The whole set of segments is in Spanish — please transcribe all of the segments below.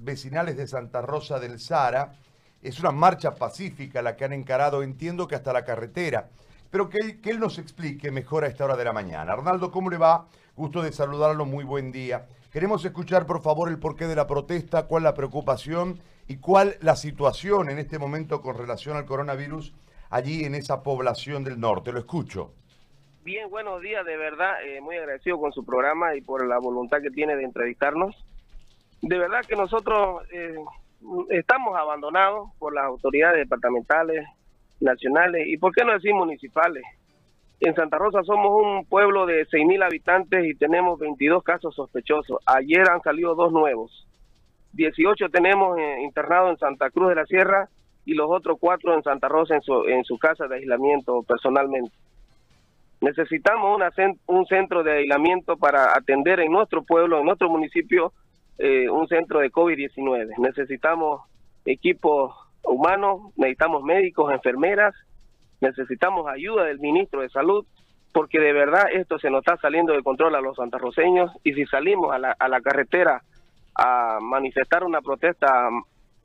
vecinales de Santa Rosa del Sara. Es una marcha pacífica la que han encarado, entiendo que hasta la carretera. Pero que él, nos explique mejor a esta hora de la mañana. Arnaldo, ¿cómo le va? Gusto de saludarlo, muy buen día. Queremos escuchar, por favor, el porqué de la protesta, cuál la preocupación y cuál la situación en este momento con relación al coronavirus allí en esa población del norte. Lo escucho. Bien, buenos días, de verdad, eh, muy agradecido con su programa y por la voluntad que tiene de entrevistarnos. De verdad que nosotros eh, estamos abandonados por las autoridades departamentales, nacionales y, ¿por qué no decir municipales? En Santa Rosa somos un pueblo de 6.000 habitantes y tenemos 22 casos sospechosos. Ayer han salido dos nuevos. 18 tenemos eh, internados en Santa Cruz de la Sierra y los otros cuatro en Santa Rosa en su, en su casa de aislamiento personalmente. Necesitamos una, un centro de aislamiento para atender en nuestro pueblo, en nuestro municipio, eh, un centro de COVID-19. Necesitamos equipos humanos, necesitamos médicos, enfermeras, necesitamos ayuda del ministro de Salud, porque de verdad esto se nos está saliendo de control a los santarroceños y si salimos a la, a la carretera a manifestar una protesta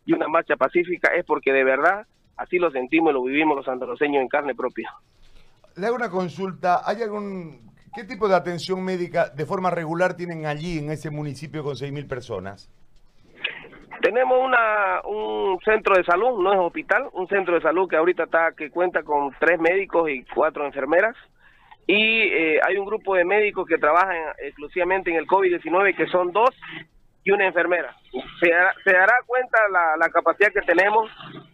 y una marcha pacífica es porque de verdad así lo sentimos y lo vivimos los santarroceños en carne propia. Le hago una consulta. ¿Hay algún. ¿Qué tipo de atención médica de forma regular tienen allí en ese municipio con 6.000 personas? Tenemos una, un centro de salud, no es hospital, un centro de salud que ahorita está que cuenta con tres médicos y cuatro enfermeras. Y eh, hay un grupo de médicos que trabajan exclusivamente en el COVID-19, que son dos y una enfermera. Se, dará cuenta la, capacidad que tenemos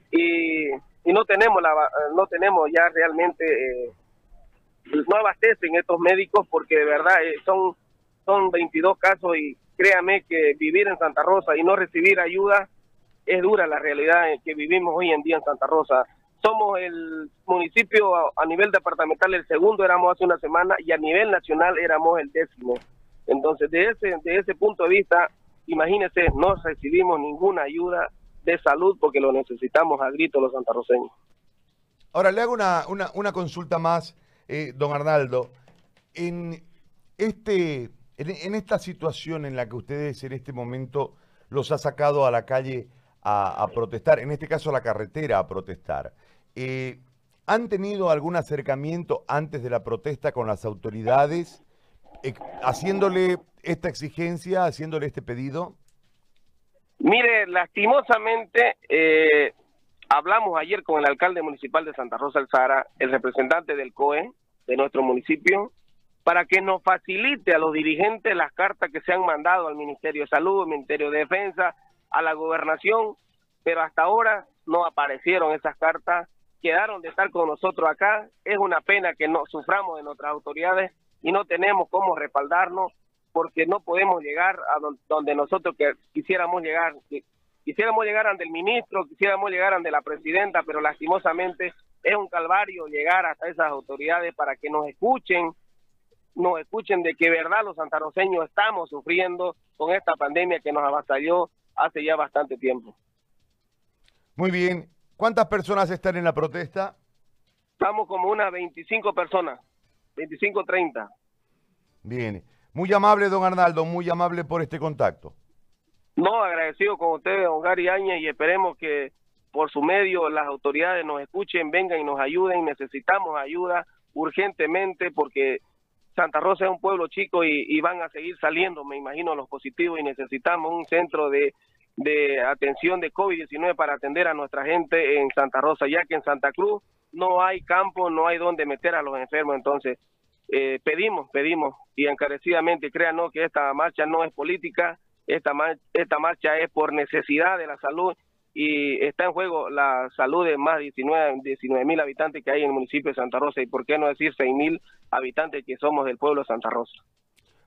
y, y, no tenemos la, no tenemos ya realmente eh, no abastecen estos médicos porque de verdad eh, son, son 22 casos y créame que vivir en Santa Rosa y no recibir ayuda es dura la realidad que vivimos hoy en día en Santa Rosa. Somos el municipio a, nivel departamental, el segundo éramos hace una semana y a nivel nacional éramos el décimo. Entonces, de ese, de ese punto de vista, imagínense, no recibimos ninguna ayuda de salud porque lo necesitamos a grito los santarroceños. Ahora, le hago una, una consulta más. Eh, don Arnaldo, en, este, en, esta situación en la que ustedes en este momento los ha sacado a la calle a, protestar, en este caso a la carretera a protestar, eh, ¿han tenido algún acercamiento antes de la protesta con las autoridades, eh, haciéndole esta exigencia, haciéndole este pedido? Mire, lastimosamente, hablamos ayer con el alcalde municipal de Santa Rosa del Sahara, el representante del COE, de nuestro municipio para que nos facilite a los dirigentes las cartas que se han mandado al Ministerio de Salud, al Ministerio de Defensa, a la gobernación, pero hasta ahora no aparecieron esas cartas, quedaron de estar con nosotros acá. Es una pena que no suframos de nuestras autoridades y no tenemos cómo respaldarnos porque no podemos llegar a donde nosotros quisiéramos llegar. Quisiéramos llegar ante el ministro, quisiéramos llegar ante la presidenta, pero lastimosamente es un calvario llegar hasta esas autoridades para que nos escuchen, nos escuchen de que verdad los santaroseños estamos sufriendo con esta pandemia que nos avasalló hace ya bastante tiempo. Muy bien. ¿Cuántas personas están en la protesta? Estamos como unas 25 personas, 25, 30. Bien. Muy amable, don Arnaldo, muy amable por este contacto. No, agradecido con ustedes, don Gary Áñez, y esperemos que por su medio las autoridades nos escuchen, vengan y nos ayuden, necesitamos ayuda urgentemente porque Santa Rosa es un pueblo chico y, van a seguir saliendo, me imagino, los positivos y necesitamos un centro de, atención de COVID-19 para atender a nuestra gente en Santa Rosa, ya que en Santa Cruz no hay campo, no hay donde meter a los enfermos, entonces eh, pedimos, pedimos y encarecidamente, créanos que esta marcha no es política, esta, esta marcha es por necesidad de la salud y está en juego la salud de más de 19 mil habitantes que hay en el municipio de Santa Rosa y por qué no decir 6 mil habitantes que somos del pueblo de Santa Rosa.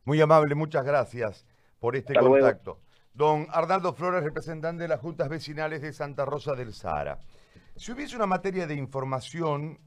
Muy amable, muchas gracias por este contacto. Don Arnaldo Flores, representante de las juntas vecinales de Santa Rosa del Sahara. Si hubiese una materia de información